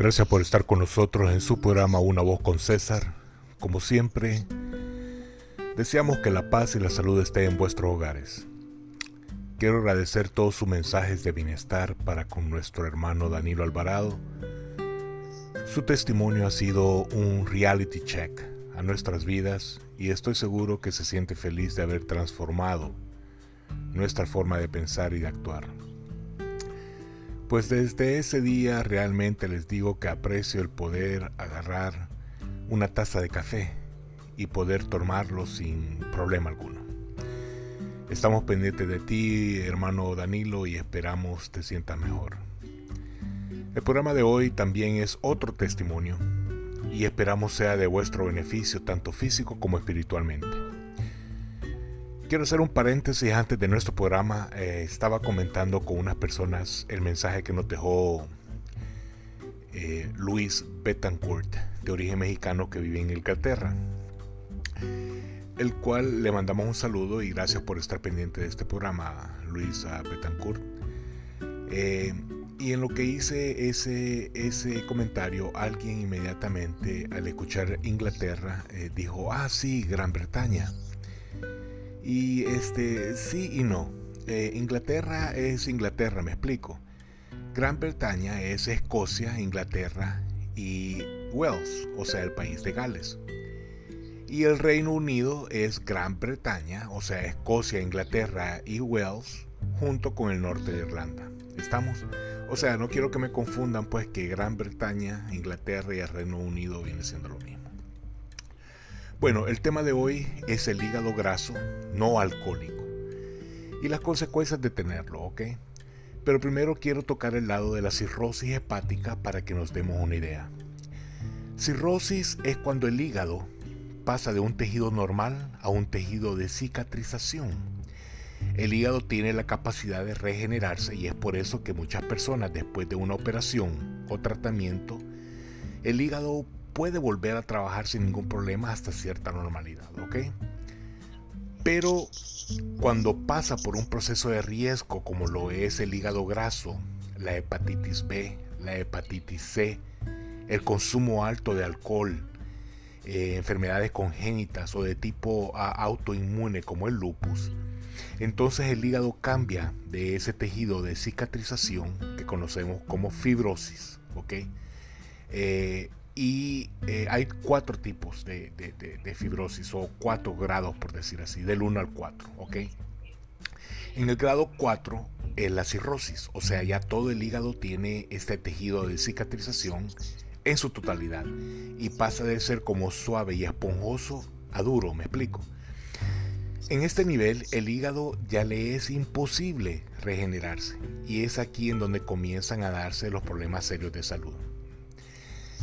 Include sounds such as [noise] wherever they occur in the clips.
Gracias por estar con nosotros en su programa Una voz con César. Como siempre, deseamos que la paz y la salud estén en vuestros hogares. Quiero agradecer todos sus mensajes de bienestar para con nuestro hermano Danilo Alvarado. Su testimonio ha sido un reality check a nuestras vidas y estoy seguro que se siente feliz de haber transformado nuestra forma de pensar y de actuar. Pues desde ese día realmente les digo que aprecio el poder agarrar una taza de café y poder tomarlo sin problema alguno. Estamos pendientes de ti, hermano Danilo, y esperamos te sientas mejor. El programa de hoy también es otro testimonio y esperamos sea de vuestro beneficio tanto físico como espiritualmente. Quiero hacer un paréntesis antes de nuestro programa. Eh, estaba comentando con unas personas el mensaje que nos dejó eh, Luis Betancourt, de origen mexicano que vive en Inglaterra, el cual le mandamos un saludo y gracias por estar pendiente de este programa, Luis Betancourt. Eh, y en lo que hice ese, ese comentario, alguien inmediatamente al escuchar Inglaterra dijo, ah sí, Gran Bretaña. Y este, sí y no. Eh, Inglaterra es Inglaterra, me explico. Gran Bretaña es Escocia, Inglaterra y Wales, o sea, el país de Gales. Y el Reino Unido es Gran Bretaña, o sea, Escocia, Inglaterra y Wales, junto con el norte de Irlanda. ¿Estamos? O sea, no quiero que me confundan, pues que Gran Bretaña, Inglaterra y el Reino Unido vienen siendo lo mismo. Bueno, el tema de hoy es el hígado graso no alcohólico y las consecuencias de tenerlo, ¿ok? Pero primero quiero tocar el lado de la cirrosis hepática para que nos demos una idea. Cirrosis es cuando el hígado pasa de un tejido normal a un tejido de cicatrización. El hígado tiene la capacidad de regenerarse y es por eso que muchas personas después de una operación o tratamiento, el hígado puede volver a trabajar sin ningún problema hasta cierta normalidad, ¿ok? Pero cuando pasa por un proceso de riesgo como lo es el hígado graso, la hepatitis B, la hepatitis C, el consumo alto de alcohol, eh, enfermedades congénitas o de tipo autoinmune como el lupus, entonces el hígado cambia de ese tejido de cicatrización que conocemos como fibrosis, ¿ok? Eh, y eh, hay cuatro tipos de, fibrosis o cuatro grados, por decir así, del 1 al 4. ¿ok? En el grado 4 es la cirrosis, o sea, ya todo el hígado tiene este tejido de cicatrización en su totalidad y pasa de ser como suave y esponjoso a duro, me explico. En este nivel el hígado ya le es imposible regenerarse y es aquí en donde comienzan a darse los problemas serios de salud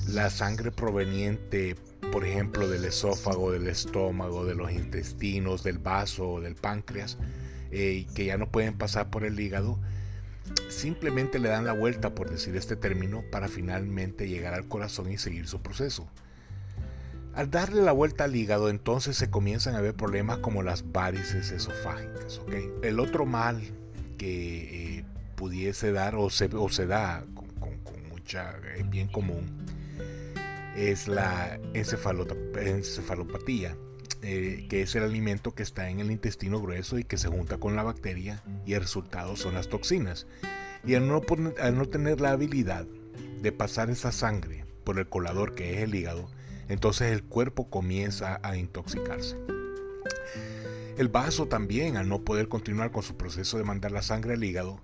la sangre proveniente, por ejemplo, del esófago, del estómago, de los intestinos, del vaso del páncreas, eh, que ya no pueden pasar por el hígado, simplemente le dan la vuelta, por decir este término, para finalmente llegar al corazón y seguir su proceso. Al darle la vuelta al hígado, entonces se comienzan a ver problemas como las varices esofágicas. El otro mal que eh, pudiese dar o se, da con, mucha, es bien común, es la encefalopatía, eh, que es el alimento que está en el intestino grueso y que se junta con la bacteria y el resultado son las toxinas. Y al no, al no tener la habilidad de pasar esa sangre por el colador que es el hígado, entonces el cuerpo comienza a intoxicarse. El vaso también, al no poder continuar con su proceso de mandar la sangre al hígado,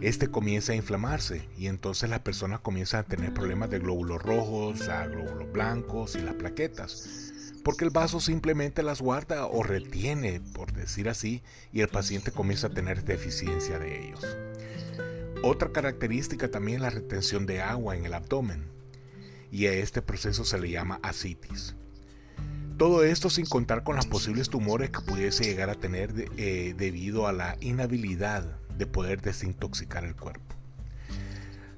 este comienza a inflamarse y entonces las personas comienzan a tener problemas de glóbulos rojos, a glóbulos blancos y las plaquetas. Porque el vaso simplemente las guarda o retiene, por decir así, y el paciente comienza a tener deficiencia de ellos. Otra característica también es la retención de agua en el abdomen, y a este proceso se le llama asitis. Todo esto sin contar con los posibles tumores que pudiese llegar a tener eh, debido a la inhabilidad de poder desintoxicar el cuerpo.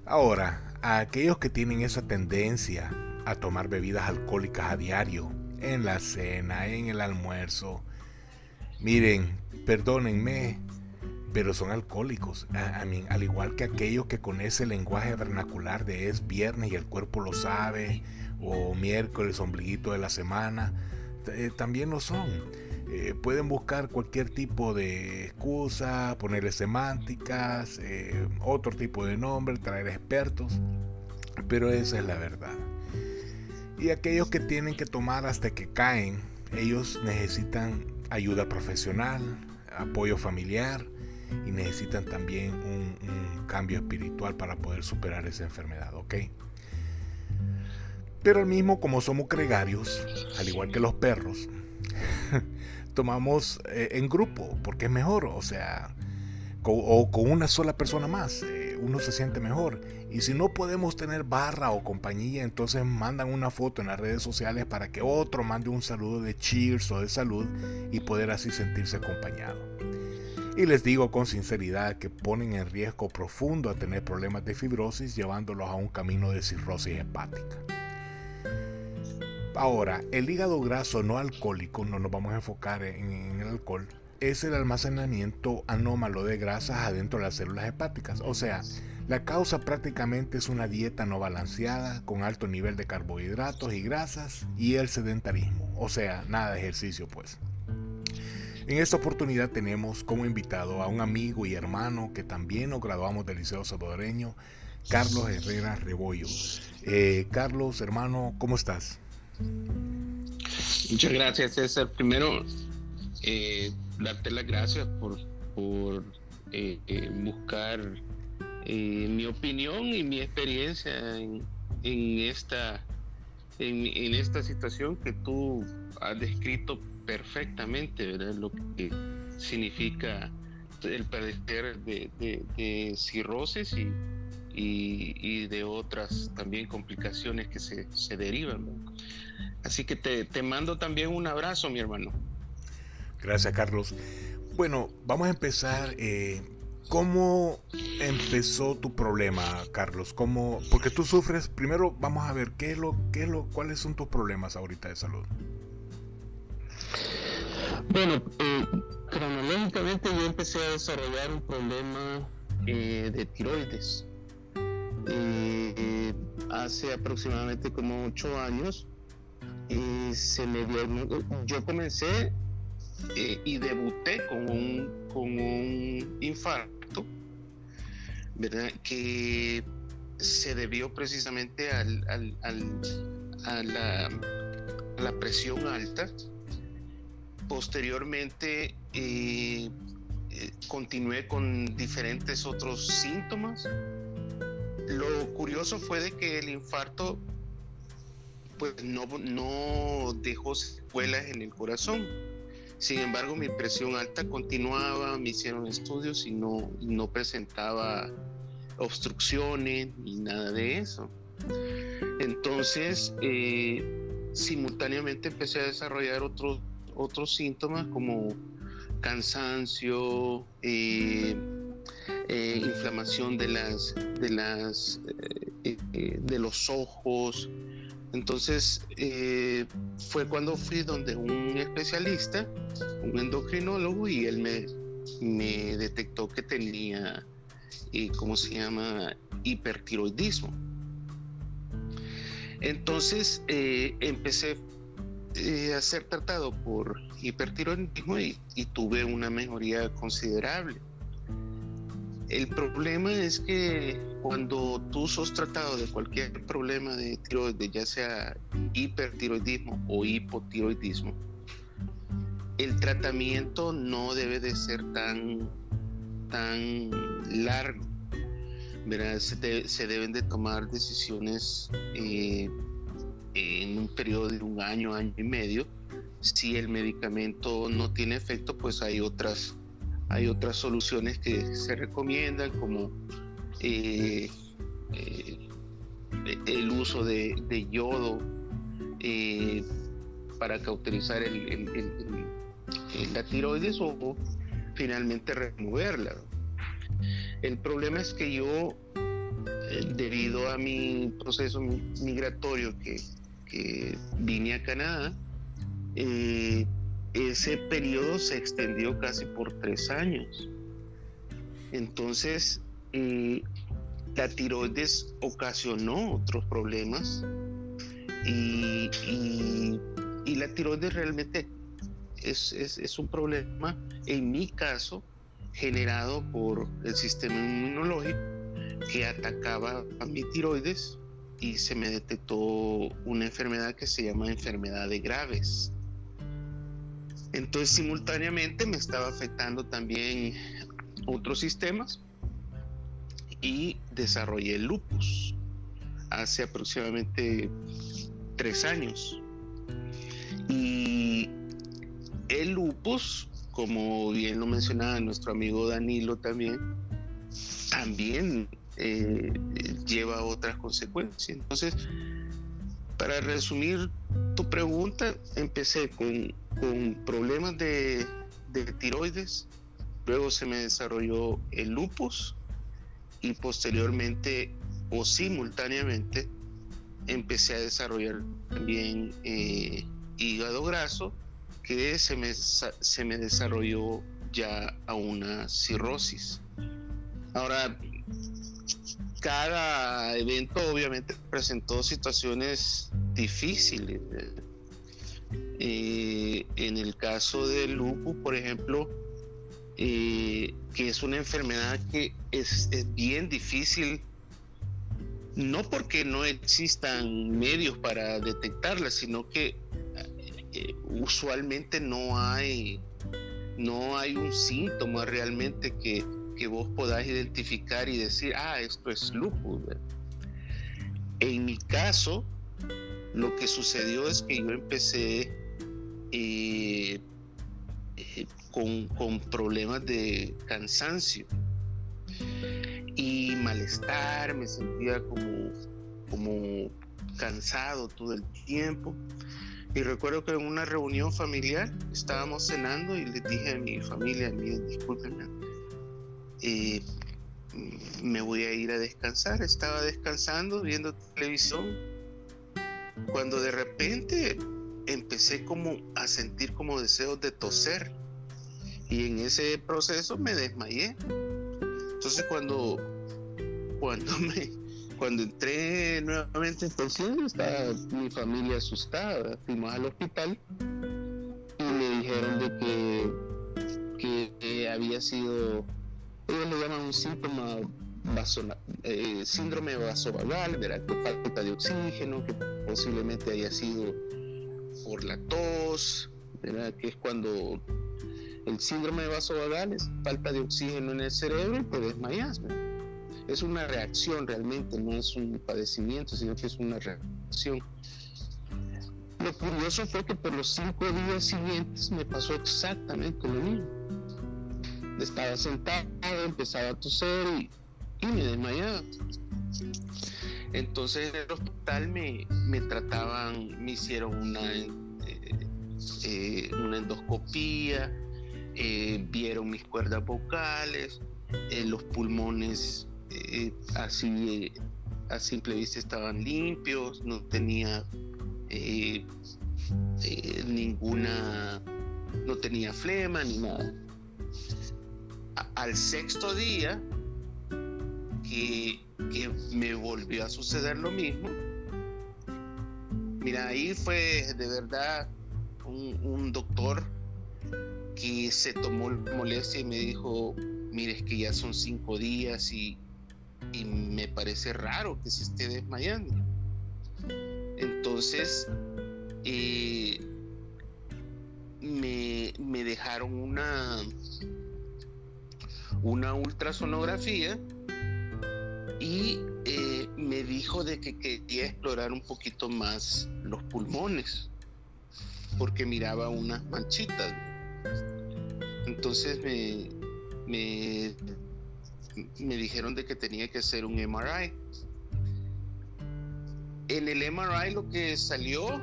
Ahora, a aquellos que tienen esa tendencia a tomar bebidas alcohólicas a diario, en la cena, en el almuerzo, miren, perdónenme, pero son alcohólicos. al igual que aquellos que con ese lenguaje vernacular de es viernes y el cuerpo lo sabe, o miércoles, ombliguito de la semana, eh, también lo son. Eh, pueden buscar cualquier tipo de excusa, ponerle semánticas, eh, otro tipo de nombre, traer expertos, pero esa es la verdad. Y aquellos que tienen que tomar hasta que caen, ellos necesitan ayuda profesional, apoyo familiar, y necesitan también un, cambio espiritual para poder superar esa enfermedad, ¿ok? Pero al mismo como somos gregarios, al igual que los perros, [laughs] tomamos eh, en grupo, porque es mejor, o sea, o con una sola persona más, eh, uno se siente mejor. Y si no podemos tener barra o compañía, entonces mandan una foto en las redes sociales para que otro mande un saludo de cheers o de salud y poder así sentirse acompañado. Y les digo con sinceridad que ponen en riesgo profundo a tener problemas de fibrosis llevándolos a un camino de cirrosis hepática. Ahora, el hígado graso no alcohólico, no nos vamos a enfocar en, el alcohol, es el almacenamiento anómalo de grasas adentro de las células hepáticas. O sea, la causa prácticamente es una dieta no balanceada, con alto nivel de carbohidratos y grasas, y el sedentarismo. O sea, nada de ejercicio pues. En esta oportunidad tenemos como invitado a un amigo y hermano que también nos graduamos del Liceo Salvadoreño, Carlos Herrera Rebollo. Eh, Carlos, hermano, ¿cómo estás? Muchas gracias, César. Primero, eh, darte las gracias por, por eh, buscar mi opinión y mi experiencia en, esta, en, en esta situación que tú has descrito perfectamente ¿verdad? lo que significa el padecer de, cirrosis y, y, de otras también complicaciones que se, se derivan. Así que te, te, mando también un abrazo, mi hermano. Gracias, Carlos. Bueno, vamos a empezar. Eh, ¿Cómo empezó tu problema, Carlos? ¿Cómo, porque tú sufres, primero vamos a ver qué es lo, qué es lo, cuáles son tus problemas ahorita de salud. Bueno, eh, cronológicamente yo empecé a desarrollar un problema eh, de tiroides. Eh, hace aproximadamente como ocho años se me yo comencé y debuté con un, con un infarto, ¿verdad? Que se debió precisamente al, a, la, a la presión alta Posteriormente eh, eh, continué con diferentes otros síntomas. Lo curioso fue de que el infarto pues no, no dejó secuelas en el corazón. Sin embargo, mi presión alta continuaba, me hicieron estudios y no, no presentaba obstrucciones ni nada de eso. Entonces, eh, simultáneamente empecé a desarrollar otros síntomas como cansancio, eh, eh, inflamación de las de las eh, de los ojos. Entonces fue cuando fui donde un especialista, un endocrinólogo, y él me, me detectó que tenía, ¿cómo se llama?, hipertiroidismo. Entonces empecé eh, a ser tratado por hipertiroidismo y, tuve una mejoría considerable. El problema es que cuando tú sos tratado de cualquier problema de tiroides, ya sea hipertiroidismo o hipotiroidismo, el tratamiento no debe de ser tan, tan largo. Se, se, deben de tomar decisiones eh, en un periodo de un año, año y medio. Si el medicamento no tiene efecto, pues hay otras, hay otras soluciones que se recomiendan, como eh, eh, el uso de, yodo eh, para cauterizar el, la tiroides o, finalmente removerla. El problema es que yo, debido a mi proceso migratorio que que vine a Canadá, eh, ese periodo se extendió casi por tres años. Entonces, eh, la tiroides ocasionó otros problemas y, la tiroides realmente es, es, un problema, en mi caso, generado por el sistema inmunológico que atacaba a mi tiroides y se me detectó una enfermedad que se llama enfermedad de Graves. Entonces simultáneamente me estaba afectando también otros sistemas y desarrollé el lupus hace aproximadamente tres años. Y el lupus, como bien lo mencionaba nuestro amigo Danilo también, también eh, lleva otras consecuencias. Entonces, para resumir tu pregunta, empecé con, problemas de, de tiroides, luego se me desarrolló el lupus y posteriormente o simultáneamente empecé a desarrollar también eh, hígado graso que se me, se me desarrolló ya a una cirrosis. Ahora, cada evento obviamente presentó situaciones difíciles. Eh, en el caso del lupus, por ejemplo, eh, que es una enfermedad que es, bien difícil, no porque no existan medios para detectarla, sino que eh, usualmente no hay, no hay un síntoma realmente que, que vos podáis identificar y decir, ah, esto es lupus. En mi caso, lo que sucedió es que yo empecé eh, eh, con, problemas de cansancio y malestar, me sentía como, como cansado todo el tiempo. Y recuerdo que en una reunión familiar estábamos cenando y le dije a mi familia, miren, discúlpenme, eh, me voy a ir a descansar. Estaba descansando, viendo televisión, cuando de repente empecé como a sentir como deseos de toser. Y en ese proceso me desmayé. Entonces cuando, cuando me, cuando entré nuevamente en tensión, estaba mi familia asustada. Fuimos al hospital y me dijeron de que, que había sido ellos le llaman un síntoma eh, síndrome vasovagal, falta de oxígeno, que posiblemente haya sido por la tos, ¿verdad? que es cuando el síndrome vasovagal es falta de oxígeno en el cerebro y te desmayas. Es una reacción realmente, no es un padecimiento, sino que es una reacción. Lo curioso fue que por los cinco días siguientes me pasó exactamente lo mismo estaba sentado, empezaba a toser y, me desmayaba. Entonces en el hospital me, me trataban, me hicieron una, eh, eh, una endoscopía, eh, vieron mis cuerdas vocales, los pulmones así a simple vista estaban limpios, no tenía ninguna, no tenía flema ni nada al sexto día que, me volvió a suceder lo mismo. Mira, ahí fue de verdad un, doctor que se tomó molestia y me dijo, mire, es que ya son cinco días y, me parece raro que se esté desmayando. Entonces, eh, me, me, dejaron una, una ultrasonografía y eh, me dijo de que quería explorar un poquito más los pulmones porque miraba unas manchitas. Entonces me, me, me dijeron de que tenía que hacer un MRI. En el MRI lo que salió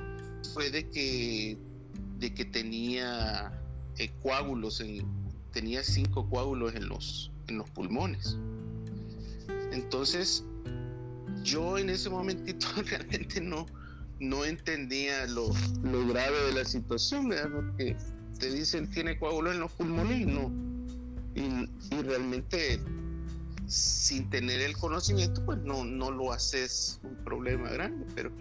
fue de que, de que tenía eh, coágulos en, tenía cinco coágulos en los, en los pulmones. Entonces, yo en ese momentito [laughs] realmente no, no entendía lo, lo grave de la situación, ¿verdad? Porque te dicen tiene coágulos en los pulmones y no, y, realmente sin tener el conocimiento, pues no, no lo haces un problema grande, pero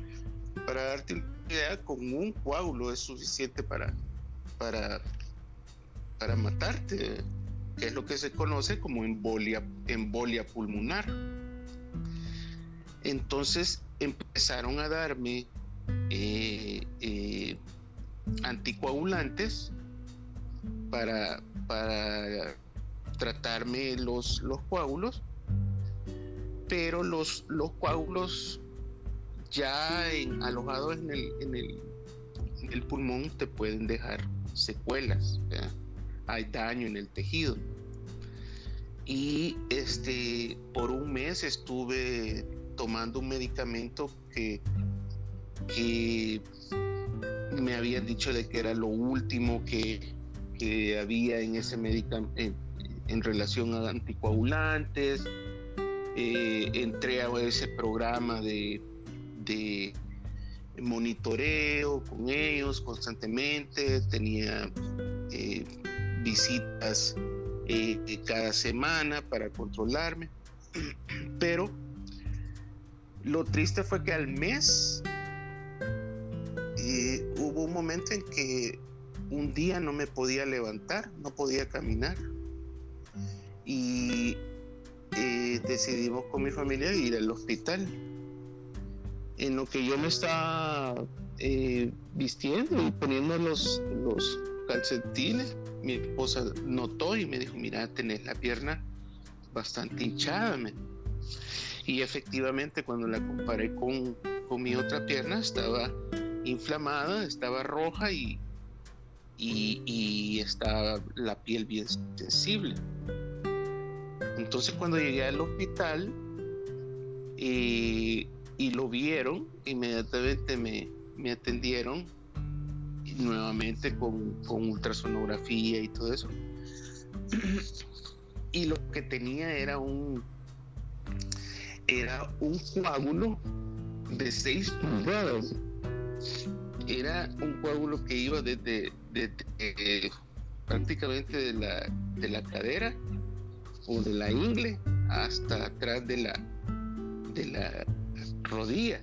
para darte una idea, con un coágulo es suficiente para, para, para matarte, es lo que se conoce como embolia, embolia pulmonar. Entonces empezaron a darme eh, eh, anticoagulantes para, para tratarme los, los coágulos, pero los, los coágulos ya en, alojados en el, en, el, en el pulmón te pueden dejar secuelas, hay daño en el tejido. Y este, por un mes estuve tomando un medicamento que, que me habían dicho de que era lo último que, que había en ese medicamento en, relación a anticoagulantes. Eh, entré a ese programa de, de monitoreo con ellos constantemente, tenía eh, visitas eh, cada semana para controlarme, [clears throat] pero lo triste fue que al mes hubo un momento en que un día no me podía levantar, no podía caminar. Y eh, decidimos con mi familia ir al hospital. En lo que yo me estaba eh, vistiendo y poniendo los, los calcetines, mi esposa notó y me dijo, mira, tenés la pierna bastante hinchada. Y efectivamente cuando la comparé con, con mi otra pierna estaba inflamada, estaba roja y, y, estaba la piel bien sensible. Entonces cuando llegué al hospital eh, y lo vieron, inmediatamente me, me atendieron nuevamente con, con, ultrasonografía y todo eso. y lo que tenía era un era un coágulo de 6 pulgadas era un coágulo que iba desde, eh, prácticamente de la, de la cadera o de la ingle hasta atrás de la, de la rodilla.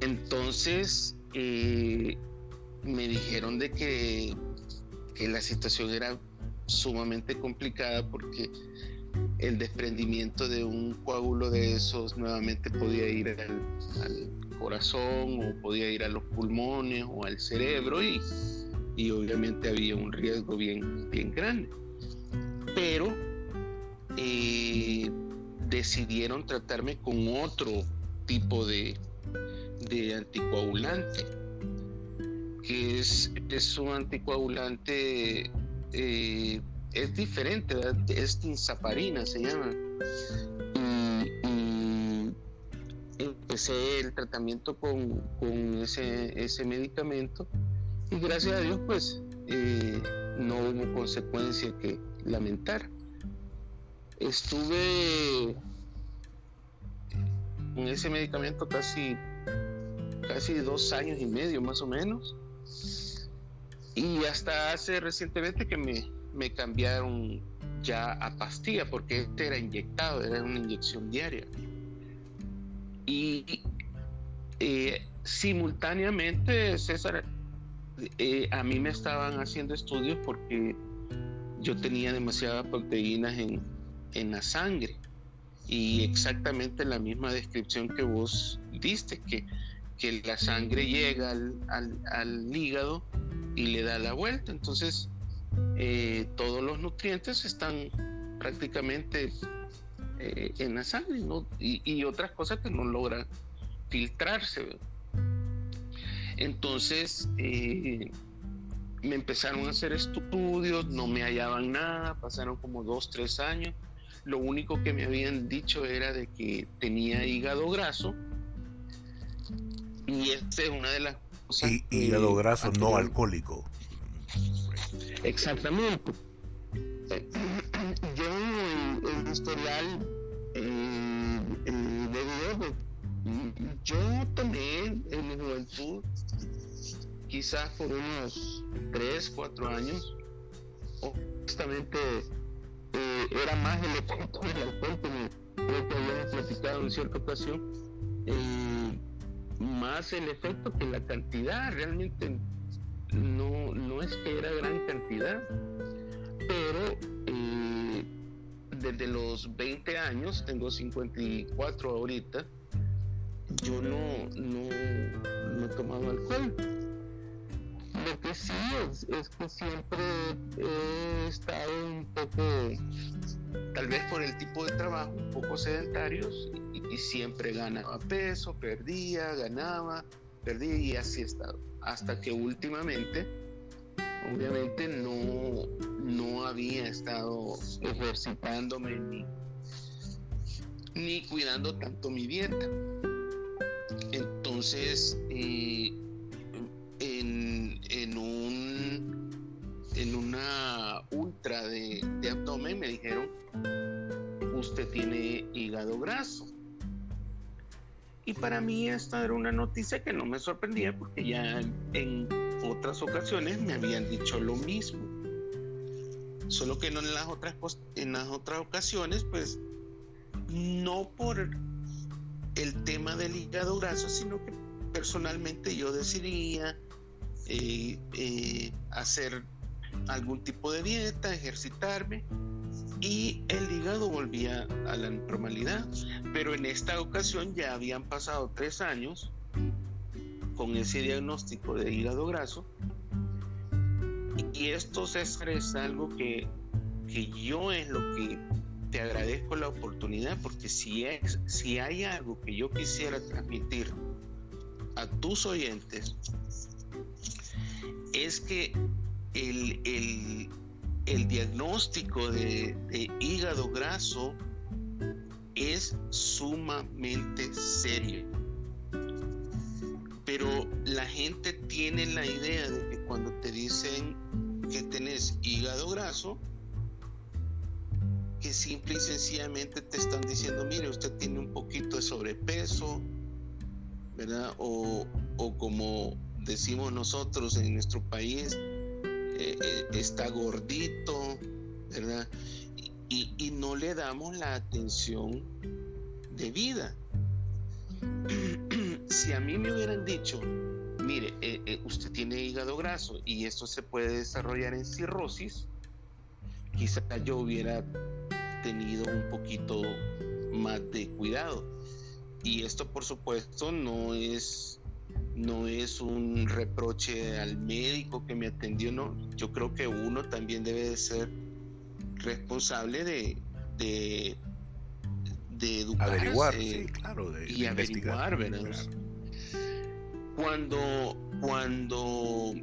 Entonces eh, me dijeron de que, que la situación era sumamente complicada porque el desprendimiento de un coágulo de esos nuevamente podía ir al, corazón o podía ir a los pulmones o al cerebro y, y obviamente había un riesgo bien, bien grande. Pero eh, decidieron tratarme con otro tipo de, de anticoagulante, que es, es un anticoagulante eh, es diferente, es tinzaparina se llama. Y, empecé el tratamiento con, ese, medicamento y gracias a Dios pues eh, no hubo consecuencia que lamentar. Estuve con ese medicamento casi, casi dos años y medio más o menos. Y hasta hace recientemente que me, me cambiaron ya a pastilla porque este era inyectado, era una inyección diaria. Y eh, simultáneamente, César, eh, a mí me estaban haciendo estudios porque yo tenía demasiadas proteínas en, en la sangre y exactamente la misma descripción que vos diste, que, que la sangre llega al, al, hígado y le da la vuelta. Entonces, eh, todos los nutrientes están prácticamente eh, en la sangre y, otras cosas que no logran filtrarse. Entonces eh, me empezaron a hacer estudios, no me hallaban nada, pasaron como dos, tres años. Lo único que me habían dicho era de que tenía hígado graso y esta es una de las cosas. hígado graso no alcohólico. Exactamente. Yo en el historial eh, de yo tomé en mi juventud, quizás por unos 3, 4 años, honestamente eh, era más el efecto del alcohol, como creo que habíamos platicado en cierta ocasión, eh, más el efecto que la cantidad. Realmente no, no es que era gran cantidad, pero eh, desde los 20 años, tengo 54 ahorita, yo no, no, he tomado alcohol. Lo que sí es, es que siempre he estado un poco, tal vez por el tipo de trabajo, un poco sedentarios y, siempre ganaba peso, perdía, ganaba, perdía y así he estado. Hasta que últimamente, obviamente no, no había estado ejercitándome ni, ni cuidando tanto mi dieta. Entonces, eh, en, en, un, en una ultra de, de abdomen me dijeron, usted tiene hígado graso. Y para mí esta era una noticia que no me sorprendía porque ya en otras ocasiones me habían dicho lo mismo. Solo que no en las otras, en las otras ocasiones, pues no por el tema del hígado graso, sino que personalmente yo decidía eh, eh, hacer algún tipo de dieta, ejercitarme y el hígado volvía a la normalidad. Pero en esta ocasión ya habían pasado tres años con ese diagnóstico de hígado graso y esto César es algo que, que yo es lo que te agradezco la oportunidad porque si, es, si hay algo que yo quisiera transmitir a tus oyentes es que el, el, el diagnóstico de, hígado graso es sumamente serio. Pero la gente tiene la idea de que cuando te dicen que tenés hígado graso, que simple y sencillamente te están diciendo, mire, usted tiene un poquito de sobrepeso, ¿verdad? O, o como decimos nosotros en nuestro país, eh, eh, está gordito, ¿verdad? Y, no le damos la atención de vida. [clears throat] si a mí me hubieran dicho, mire, eh, usted tiene hígado graso y esto se puede desarrollar en cirrosis, quizá yo hubiera tenido un poquito más de cuidado. Y esto por supuesto no es no es un reproche al médico que me atendió, no. Yo creo que uno también debe de ser responsable de, de, de educar. Averiguar, sí, claro, de, y averiguar, ¿verdad? Cuando, cuando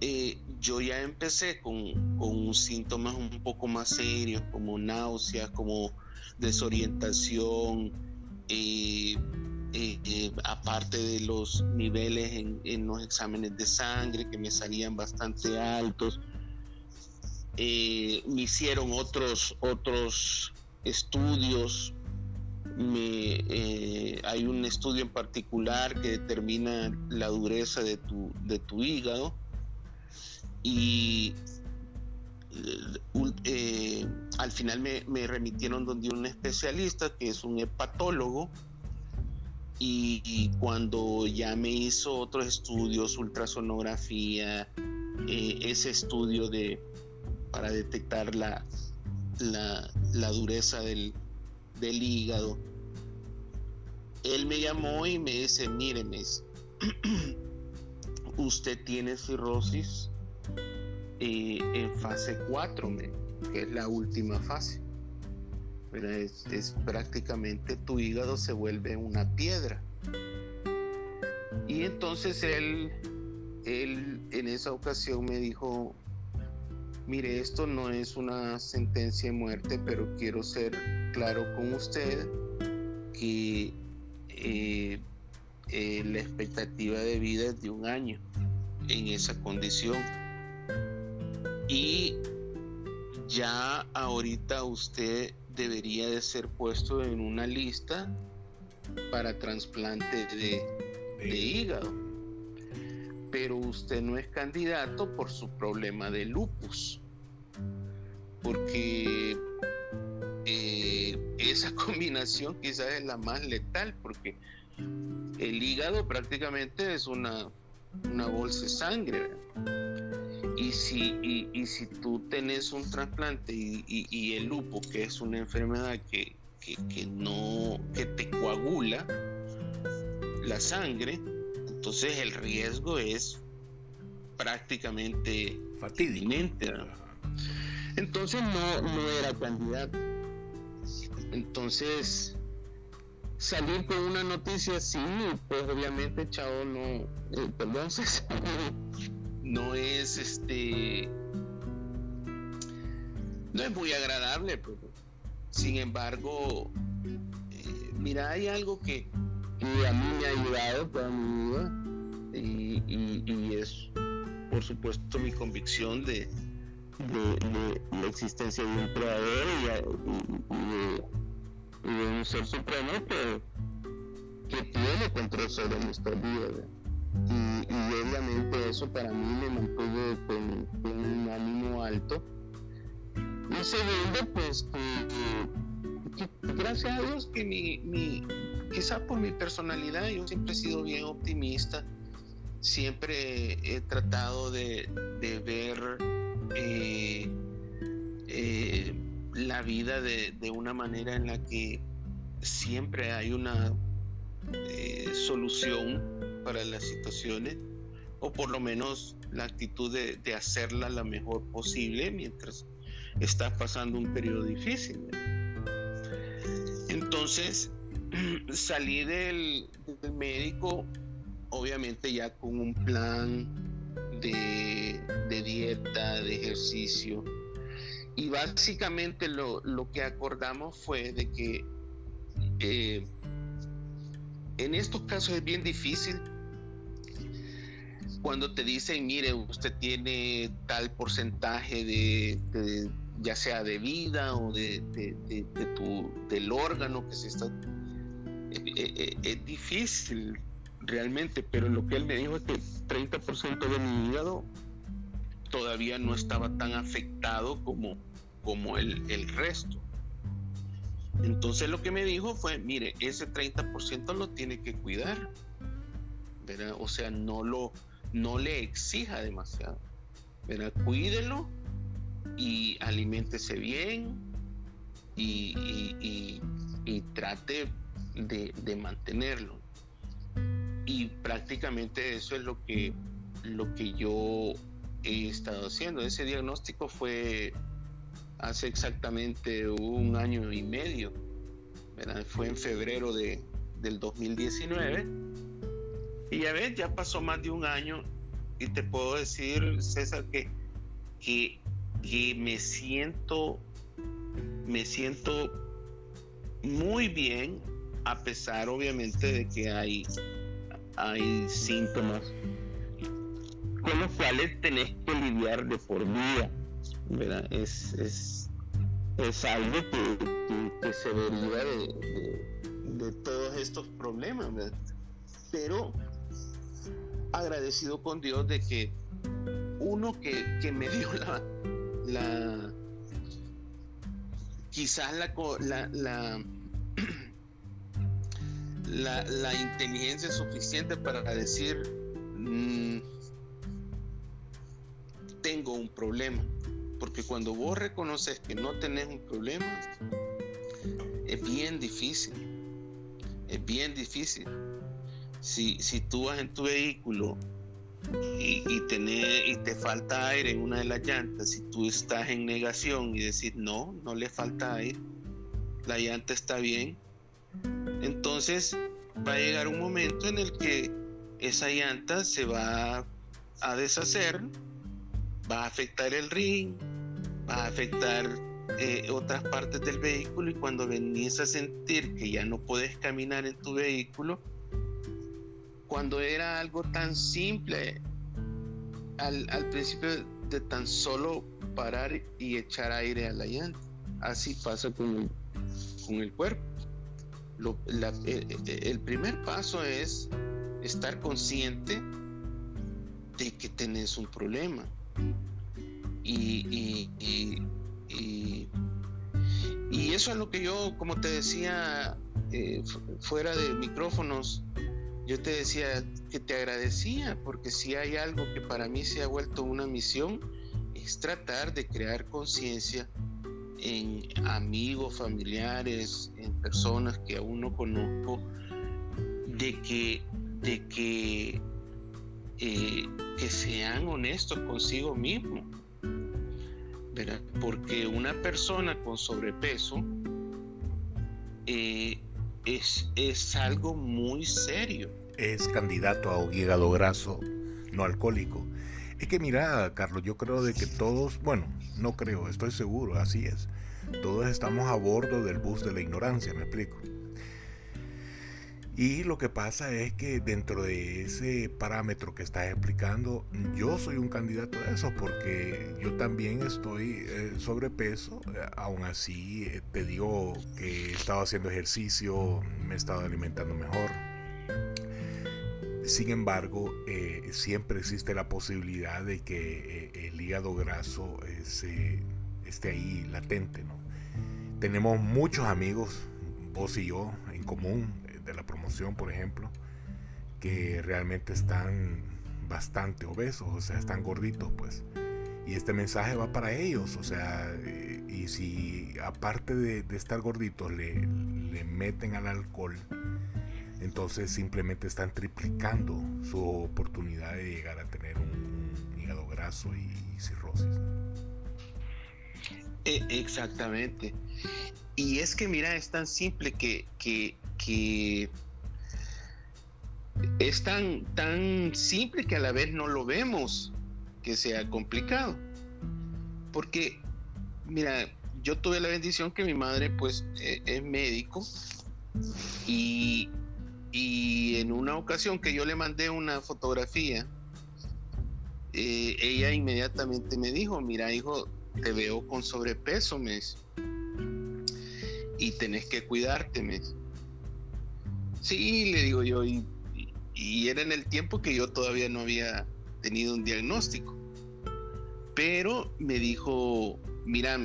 eh, yo ya empecé con, con síntomas un poco más serios, como náuseas, como desorientación, eh, eh, eh, aparte de los niveles en, los exámenes de sangre que me salían bastante altos. Eh, me hicieron otros, otros estudios. Hay un estudio en particular que determina la dureza de tu, de tu hígado y al final me, remitieron donde un especialista que es un hepatólogo y, cuando ya me hizo otros estudios, ultrasonografía, eh, ese estudio de, para detectar la, la, dureza del, del, hígado, él me llamó y me dice, mire, [clears throat] usted tiene cirrosis eh, en fase 4, que es la última fase. Es, prácticamente tu hígado se vuelve una piedra. Y entonces él, él en esa ocasión me dijo, mire, esto no es una sentencia de muerte, pero quiero ser claro con usted que eh, eh, la expectativa de vida es de un año en esa condición. Y ya ahorita usted debería de ser puesto en una lista para trasplante de, de, hígado. Pero usted no es candidato por su problema de lupus. porque eh, esa [laughs] combinación quizás es la más letal, porque el hígado prácticamente es una, una bolsa de sangre. Y si, y, si tú tenés un trasplante y, el lupo, que es una enfermedad que, que, no, que te coagula la sangre, entonces el riesgo es prácticamente fatídico. Entonces no, no era candidato. Entonces, salir con una noticia así, pues obviamente Chao no, eh, perdón, [laughs] no es este, no es muy agradable. Pues. Sin embargo, eh, mira, hay algo que, a mí me ha ayudado toda mi vida y, es, por supuesto, mi convicción de, de, la existencia de un creador y, de, un ser supremo que, que tiene control sobre nuestra vida. Y, eso para mí me mantuvo con, un ánimo alto. Y segundo, pues que, gracias a Dios que mi, mi, quizá por mi personalidad, yo siempre he sido bien optimista, siempre he tratado de, ver eh, eh, la vida de, de, una manera en la que siempre hay una eh, solución para las situaciones o por lo menos la actitud de, de hacerla la mejor posible mientras estás pasando un periodo difícil. Entonces [clears throat] salí del, del médico obviamente ya con un plan de, dieta, de ejercicio. Y básicamente lo, que acordamos fue de que eh, en estos casos es bien difícil cuando te dicen, mire, usted tiene tal porcentaje de, ya sea de vida o de, tu, del órgano que se está... Eh, eh, es difícil realmente, pero lo que él me dijo es que 30% de mi hígado todavía no estaba tan afectado como, como el, el resto. Entonces lo que me dijo fue, mire, ese 30% lo tiene que cuidar. O sea, no, lo, no le exija demasiado. ¿verdad? Cuídelo y aliméntese bien y, trate de, de mantenerlo y prácticamente eso es lo que, lo que yo he estado haciendo. Ese diagnóstico fue hace exactamente un año y medio, fue en febrero de, del 2019. Y ya ves, ya pasó más de un año y te puedo decir, César, que, que, que me siento, me siento muy bien, a pesar obviamente de que hay hay síntomas con los cuales tenés que lidiar de por vida. Es, es, es algo que, se deriva de, todos estos problemas. Pero agradecido con Dios de que uno que, me dio la, la quizás la, [clears throat] la la, inteligencia suficiente para decir, mm, tengo un problema. Porque cuando vos reconoces que no tenés un problema, es bien difícil. Es bien difícil. Si, si tú vas en tu vehículo y, y, y te falta aire en una de las llantas, si tú estás en negación y decir, no, no le falta aire, la llanta está bien, entonces va a llegar un momento en el que esa llanta se va a deshacer, va a afectar el ring, va a afectar eh, otras partes del vehículo y cuando venís a sentir que ya no puedes caminar en tu vehículo, cuando era algo tan simple, al, al principio de tan solo parar y echar aire a la llanta, así pasa con el, con el cuerpo el, primer paso es estar consciente de que tenés un problema. Y, Y, eso es lo que yo, como te decía, eh, fuera de micrófonos, yo te decía que te agradecía, porque si hay algo que para mí se ha vuelto una misión, es tratar de crear conciencia en amigos, familiares, en personas que aún no conozco, de que, de que, eh, que sean honestos consigo mismo. Porque una persona con sobrepeso eh, es, es algo muy serio. Es candidato a un hígado graso no alcohólico. Es que mira, Carlos, yo creo de que todos, bueno, no creo, estoy seguro, así es. Todos estamos a bordo del bus de la ignorancia, me explico. Y lo que pasa es que dentro de ese parámetro que estás explicando, yo soy un candidato a eso porque yo también estoy eh, sobrepeso. Eh, aún así, eh, te digo que he estado haciendo ejercicio, me he estado alimentando mejor. Sin embargo, siempre existe la posibilidad de que el hígado graso esté ahí latente. Tenemos muchos amigos, vos y yo, en común de la promoción, por ejemplo, que realmente están bastante obesos, o sea, están gorditos, pues. Y este mensaje va para ellos, o sea, y si aparte de, estar gorditos le, le, meten al alcohol, entonces simplemente están triplicando su oportunidad de llegar a tener un, hígado graso y, cirrosis. E, exactamente. Y es que mira, es tan simple que, que que es tan, tan simple que a la vez no lo vemos que sea complicado. Porque, mira, yo tuve la bendición que mi madre pues e, es médico y, y, en una ocasión que yo le mandé una fotografía, eh, ella inmediatamente me dijo, mira hijo, te veo con sobrepeso, mes, y tenés que cuidarte, mes. Sí, le digo yo, y, era en el tiempo que yo todavía no había tenido un diagnóstico. Pero me dijo, mira,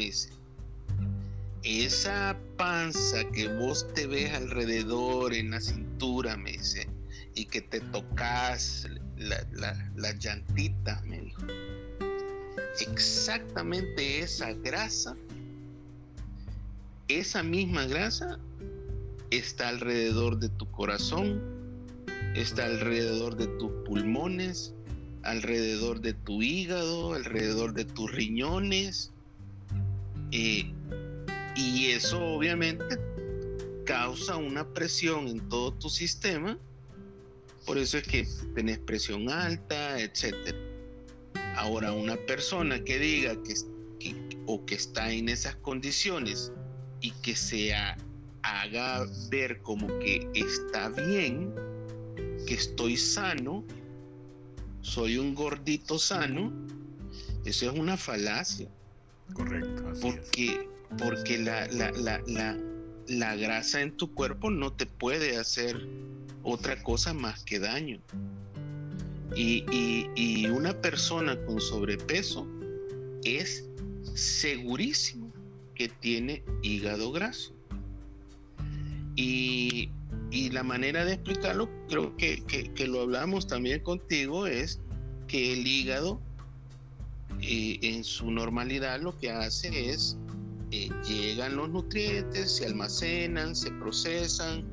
esa panza que vos te ves alrededor en la cintura, me dice, y que te tocas la, la, la llantita, me dijo. Exactamente esa grasa, esa misma grasa está alrededor de tu corazón, está alrededor de tus pulmones, alrededor de tu hígado, alrededor de tus riñones. Eh, y eso obviamente causa una presión en todo tu sistema. Por eso es que tenés presión alta, etc. Ahora, una persona que diga que, o que está en esas condiciones y que sea haga ver como que está bien, que estoy sano, soy un gordito sano, eso es una falacia. Correcto. porque porque la, la, grasa en tu cuerpo no te puede hacer otra cosa más que daño. Y, y una persona con sobrepeso es segurísimo que tiene hígado graso. Y, la manera de explicarlo, creo que, lo hablamos también contigo, es que el hígado eh, en su normalidad lo que hace es, eh, llegan los nutrientes, se almacenan, se procesan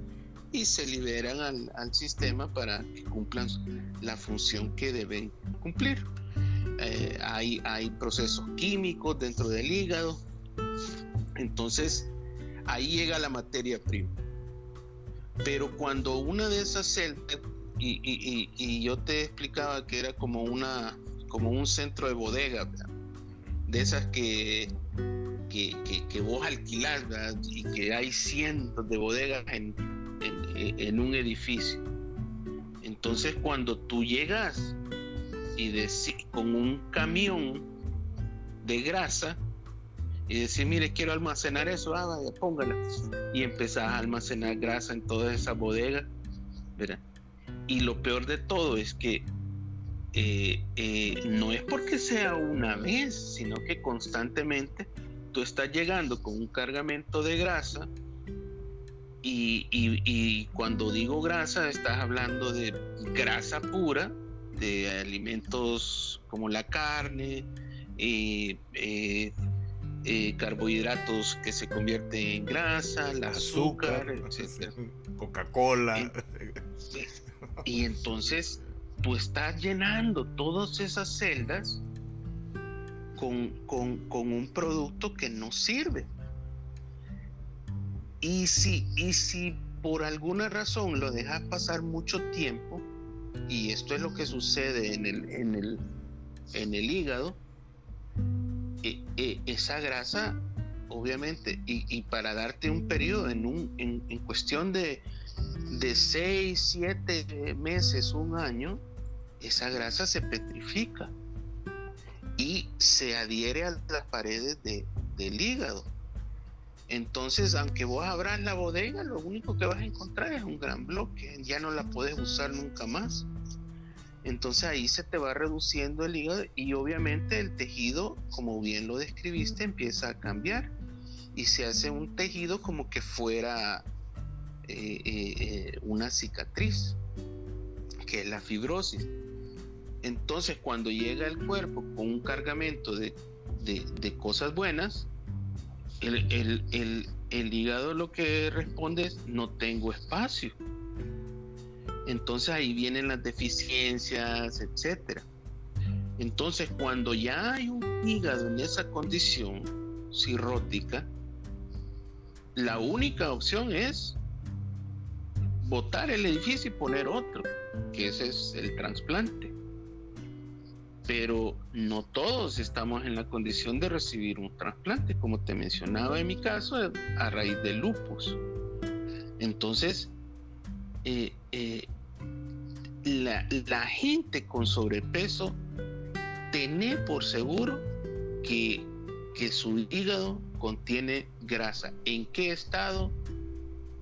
y se liberan al, sistema para que cumplan la función que deben cumplir. Eh, hay, hay procesos químicos dentro del hígado, entonces ahí llega la materia prima. Pero cuando una de esas celdas, y, yo te explicaba que era como, una, como un centro de bodega, de esas que, que, vos alquilás y que hay cientos de bodegas en, en, un edificio. Entonces cuando tú llegas y con un camión de grasa, y decir, mire, quiero almacenar eso, ah, vaya, póngala. Y empezás a almacenar grasa en todas esas bodegas, ¿verdad? Y lo peor de todo es que eh, eh, no es porque sea una vez, sino que constantemente tú estás llegando con un cargamento de grasa y, cuando digo grasa estás hablando de grasa pura, de alimentos como la carne, eh, eh, carbohidratos que se convierten en grasa, el azúcar, [laughs] etc. Coca-Cola. Y entonces tú estás llenando todas esas celdas con, un producto que no sirve. Y si, y si por alguna razón lo dejas pasar mucho tiempo, y esto es lo que sucede en el, en el, en el hígado, e, e, esa grasa, obviamente, y, para darte un periodo, en, un, en, cuestión de, de 6, 7 meses, un año, esa grasa se petrifica y se adhiere a las paredes del hígado. Entonces, aunque vos abras la bodega, lo único que vas a encontrar es un gran bloque, ya no la puedes usar nunca más. Entonces ahí se te va reduciendo el hígado y obviamente el tejido, como bien lo describiste, empieza a cambiar y se hace un tejido como que fuera eh, eh, eh, una cicatriz, que es la fibrosis. Entonces, cuando llega el cuerpo con un cargamento de, cosas buenas, el, hígado lo que responde es no tengo espacio. Entonces ahí vienen las deficiencias, etc. Entonces, cuando ya hay un hígado en esa condición cirrótica, la única opción es botar el edificio y poner otro, que ese es el trasplante pero no todos estamos en la condición de recibir un trasplante, como te mencionaba en mi caso, a raíz del lupus. Entonces, eh, eh, la, gente con sobrepeso tiene por seguro que, que su hígado contiene grasa. ¿En qué estado?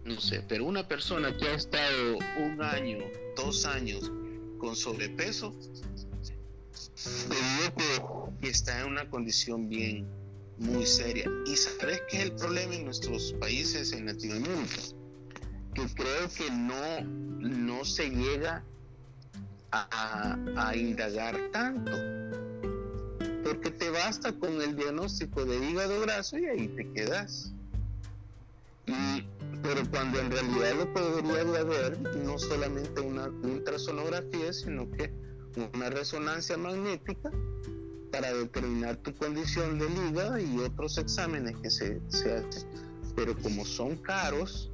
No sé, pero una persona que ha estado un año, dos años con sobrepeso, que está en una condición bien, muy seria. ¿Y sabes qué es el problema en nuestros países en Latinoamérica? Que creo que no, no se llega a, a indagar tanto. Porque te basta con el diagnóstico de hígado graso y ahí te quedas. pero cuando en realidad lo podría haber no solamente una ultrasonografía, sino que una resonancia magnética para determinar tu condición de hígado y otros exámenes que se, hacen. Pero como son caros,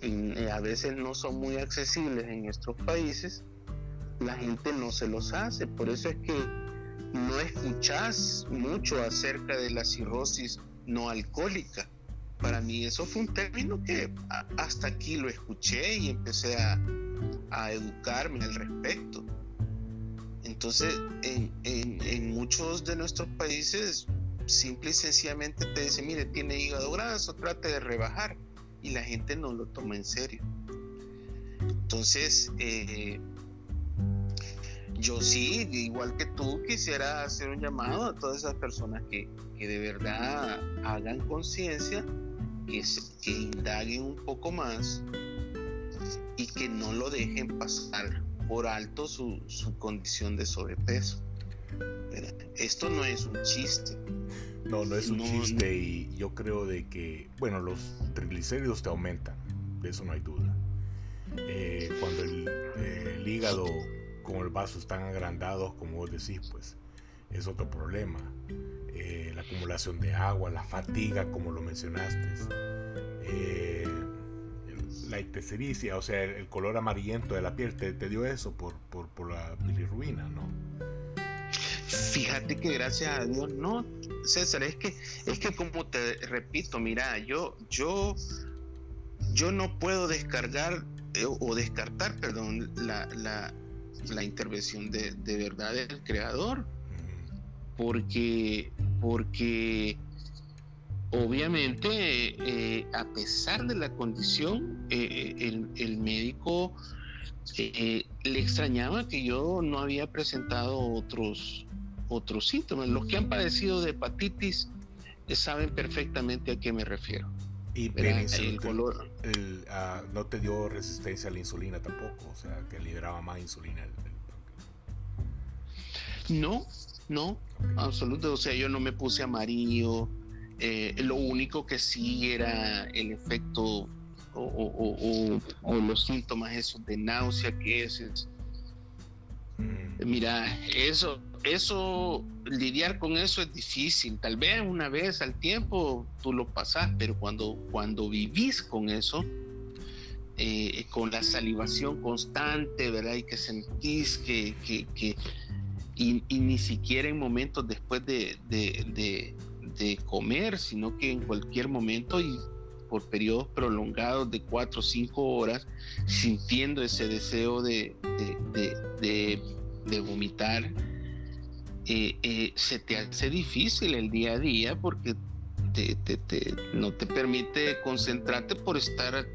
y a veces no son muy accesibles en nuestros países, la gente no se los hace. Por eso es que no escuchas mucho acerca de la cirrosis no alcohólica. Para mí eso fue un término que hasta aquí lo escuché y empecé a, a educarme al respecto. Entonces, en, muchos de nuestros países, simple y sencillamente te dicen, mire, tiene hígado graso, trate de rebajar. Y la gente no lo toma en serio. Entonces, eh, yo sí, igual que tú, quisiera hacer un llamado a todas esas personas que, de verdad hagan conciencia, que, que indaguen un poco más y que no lo dejen pasar por alto su, condición de sobrepeso. esto no es un chiste. No, no es un chiste y yo creo de que, bueno, los triglicéridos te aumentan, de eso no hay duda. Eh, cuando el, hígado como el vaso están agrandados, como vos decís, pues es otro problema. Eh, la acumulación de agua, la fatiga, como lo mencionaste. Eh, la ictericia, o sea, el, color amarillento de la piel, te, dio eso por, por, la bilirruina, ¿no? Fíjate que gracias a Dios no, César, es que, es que como te repito, mira, yo, yo, yo no puedo descargar eh, o descartar, perdón, la, la intervención de, de, verdad del creador, porque, porque obviamente, eh, a pesar de la condición, eh, el, médico eh, le extrañaba que yo no había presentado otros, otros síntomas. Los que han padecido de hepatitis saben perfectamente a qué me refiero. Y el color. Ah, no te dio resistencia a la insulina tampoco, o sea, que liberaba más insulina. no, no, absoluto. O sea, yo no me puse amarillo. Eh, lo único que sí era el efecto o, los síntomas esos de náusea que es, mm. mira, eso, eso, lidiar con eso es difícil. Tal vez una vez al tiempo tú lo pasas, pero cuando, cuando vivís con eso, eh, con la salivación constante, ¿verdad? Y que sentís que, que, y, ni siquiera en momentos después de, de, de, comer, sino que en cualquier momento y por periodos prolongados de cuatro o cinco horas, sintiendo ese deseo de, de vomitar, eh, eh, se te hace difícil el día a día porque te, no te permite concentrarte por estar,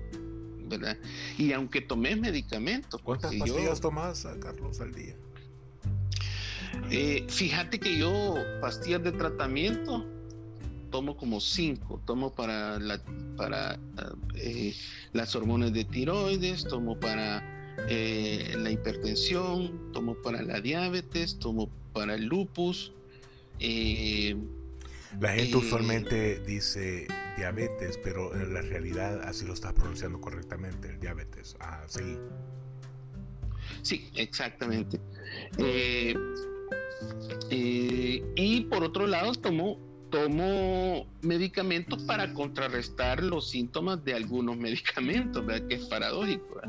¿verdad? Y aunque tomes medicamentos. ¿Cuántas pastillas tomas, Carlos, al día? Eh, fíjate que yo pastillas de tratamiento tomo como cinco. Tomo para, la, para eh, las hormonas de tiroides, tomo para eh, la hipertensión, tomo para la diabetes, tomo para el lupus. la gente usualmente dice diabetes, pero en la realidad así lo estás pronunciando correctamente, el diabetes. Ah, sí. Sí, exactamente. Eh, y por otro lado, tomo, tomo medicamentos para contrarrestar los síntomas de algunos [laughs] medicamentos, ¿verdad? que es paradójico.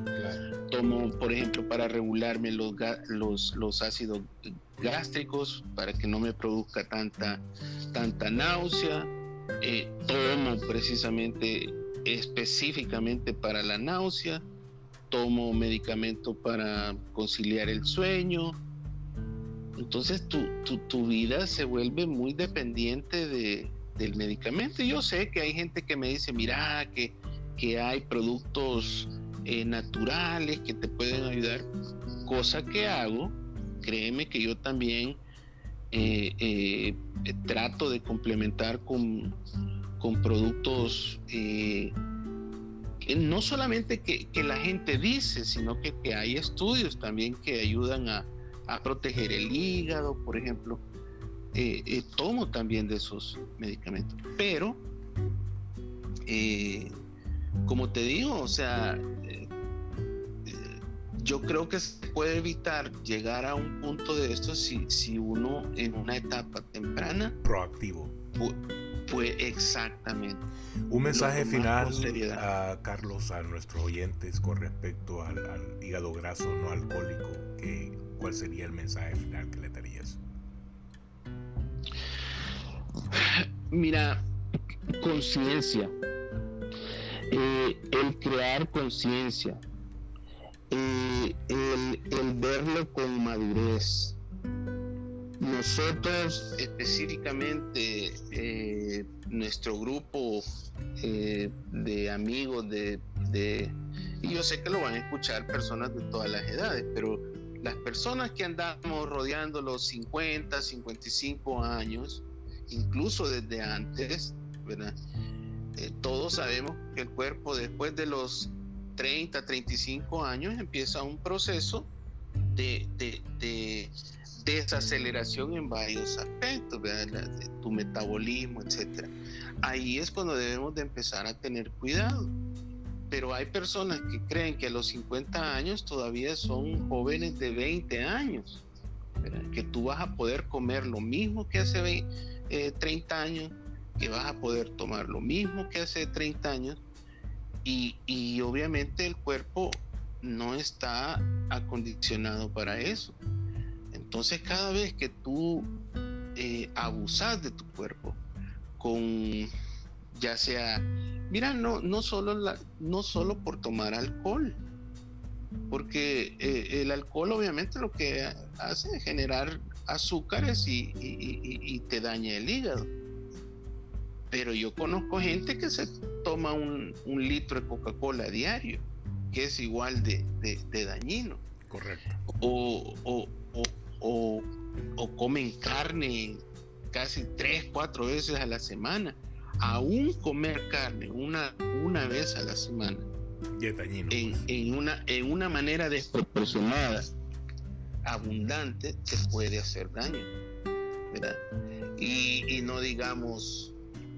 Tomo, por ejemplo, para regularme los, los, los, ácidos gástricos, para que no me produzca tanta, tanta náusea. Eh, tomo precisamente específicamente para la náusea. Tomo medicamento para conciliar el sueño entonces tu, tu, vida se vuelve muy dependiente de, del medicamento. Yo sé que hay gente que me dice, mira, que, que hay productos eh, naturales que te pueden ayudar, cosa que hago, créeme que yo también eh, eh, trato de complementar con, con productos no solamente que, que, la gente dice, sino que, que hay estudios también que ayudan a, a proteger el hígado, por ejemplo. Eh, eh, tomo también de esos medicamentos. Pero, eh, como te digo, o sea, yo creo que se puede evitar llegar a un punto de esto si, si uno en una etapa temprana. Proactivo. Fue, exactamente. Un mensaje final a Carlos, a nuestros oyentes con respecto al, al hígado graso no alcohólico ¿cuál sería el mensaje final que le darías? Mira, conciencia, eh, el crear conciencia, eh, el, verlo con madurez. Nosotros específicamente, eh, nuestro grupo de amigos de, de, y yo sé que lo van a escuchar personas de todas las edades, pero las personas que andamos rodeando los 50, 55 años, incluso desde antes, ¿verdad? Eh, todos sabemos que el cuerpo después de los 30, 35 años empieza un proceso de, desaceleración en varios aspectos, tu metabolismo, etc. Ahí es cuando debemos de empezar a tener cuidado pero hay personas que creen que a los 50 años todavía son jóvenes de 20 años, que tú vas a poder comer lo mismo que hace 30 eh, años, que vas a poder tomar lo mismo que hace 30 años, y, obviamente el cuerpo no está acondicionado para eso. Entonces cada vez que tú eh, abusas de tu cuerpo con ya sea Mira, no, no, solo la, no solo por tomar alcohol, porque eh, el alcohol obviamente lo que hace es generar azúcares y, te daña el hígado. Pero yo conozco gente que se toma un, litro de Coca-Cola diario, que es igual de, dañino. Correcto. O, o, o, comen carne casi tres, cuatro veces a la semana. Aún comer carne una, una vez a la semana. en, pues. en, una, en una manera desproporcionada, abundante, te puede hacer daño. ¿verdad? Y, y no digamos,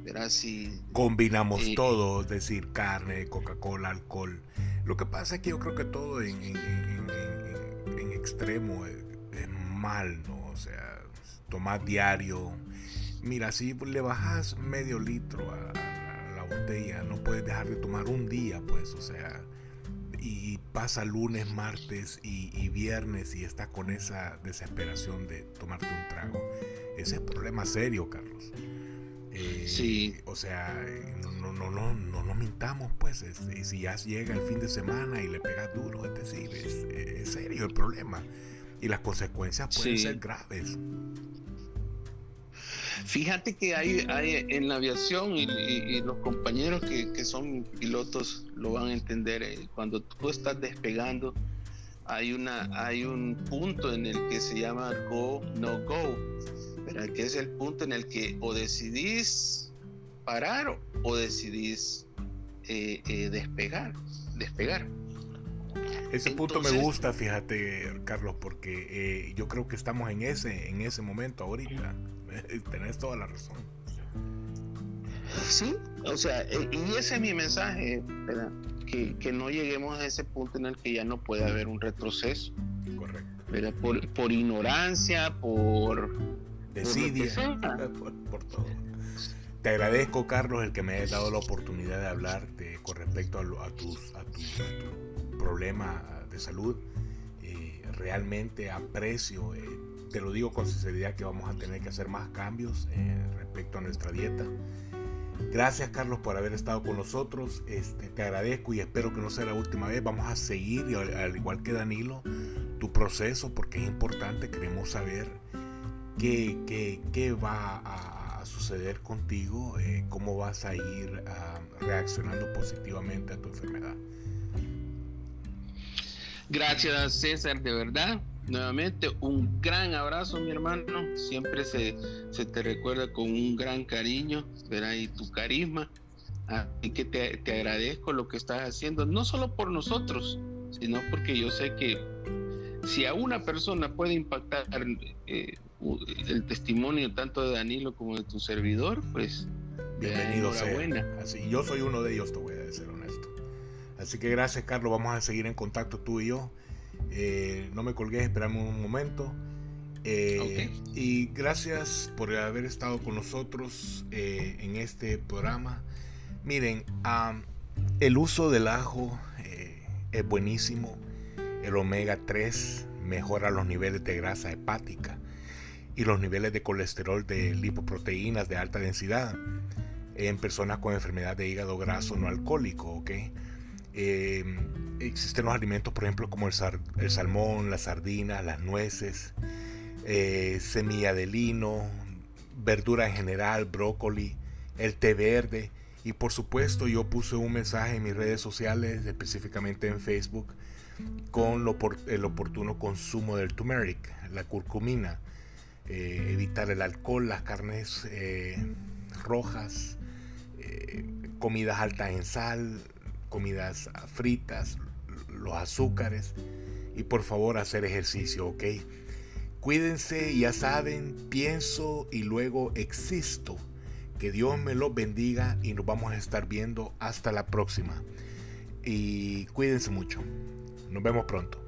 ¿verdad? Si, Combinamos eh, todo, es decir, carne, Coca-Cola, alcohol. Lo que pasa es que yo creo que todo en, en, en extremo es, es mal, ¿no? O sea, tomar diario. Mira, si le bajas medio litro a, la botella, no puedes dejar de tomar un día, pues, o sea, y pasa lunes, martes y, viernes y está con esa desesperación de tomarte un trago. Ese es problema serio, Carlos. Eh, sí. O sea, no, no, no, no, no nos mintamos, pues. si ya llega el fin de semana y le pegas duro, es decir, es, serio el problema. Y las consecuencias pueden ser graves. Fíjate que hay, hay en la aviación y, los compañeros que, son pilotos lo van a entender. Eh, cuando tú estás despegando, hay, una, hay un punto en el que se llama go, no go, pero que es el punto en el que o decidís parar o decidís eh, eh, despegar, despegar. Ese punto me gusta, fíjate, Carlos, porque yo creo que estamos en ese, en ese momento ahorita. [laughs] Tenés toda la razón. Sí, o sea, eh, y ese es mi mensaje, ¿verdad? Que, que, no lleguemos a ese punto en el que ya no puede haber un retroceso. Correcto. ¿verdad? Por, por ignorancia, por... Desidia, por, todo. Te agradezco, Carlos, el que me hayas dado la oportunidad de hablar con respecto a, a, tus, a, tu, problema de salud. Eh, realmente aprecio eh, te lo digo con sinceridad que vamos a tener que hacer más cambios eh, respecto a nuestra dieta. Gracias Carlos por haber estado con nosotros. Este, te agradezco y espero que no sea la última vez. Vamos a seguir, al igual que Danilo, tu proceso porque es importante. Queremos saber qué, qué, qué va a, suceder contigo, eh, cómo vas a ir ah, reaccionando positivamente a tu enfermedad. Gracias César, de verdad. Nuevamente, un gran abrazo, mi hermano. Siempre se, se te recuerda con un gran cariño, ¿verdad? Y tu carisma. Así que te, te, agradezco lo que estás haciendo, no solo por nosotros, sino porque yo sé que si a una persona puede impactar eh, el testimonio tanto de Danilo como de tu servidor, pues bienvenido sea. Así, yo soy uno de ellos, te voy a ser honesto. Así que gracias, Carlos. Vamos a seguir en contacto tú y yo. Eh, no me colgué, esperamos un momento. Eh, y gracias por haber estado con nosotros eh, en este programa. Miren, el uso del ajo es buenísimo. El omega 3 mejora los niveles de grasa hepática y los niveles de colesterol de lipoproteínas de alta densidad en personas con enfermedad de hígado graso no alcohólico. ¿Okay? existen los alimentos, por ejemplo, como el, salmón, la sardina, las nueces, eh, semilla de lino, verdura en general, brócoli, el té verde. Y por supuesto yo puse un mensaje en mis redes sociales, específicamente en Facebook, con el oportuno consumo del turmeric, la curcumina, eh, evitar el alcohol, las carnes eh, rojas, comidas altas en sal, comidas fritas, los azúcares y por favor hacer ejercicio, ¿ok? Cuídense, ya saben, pienso y luego existo. Que Dios me los bendiga y nos vamos a estar viendo hasta la próxima. Y cuídense mucho. Nos vemos pronto.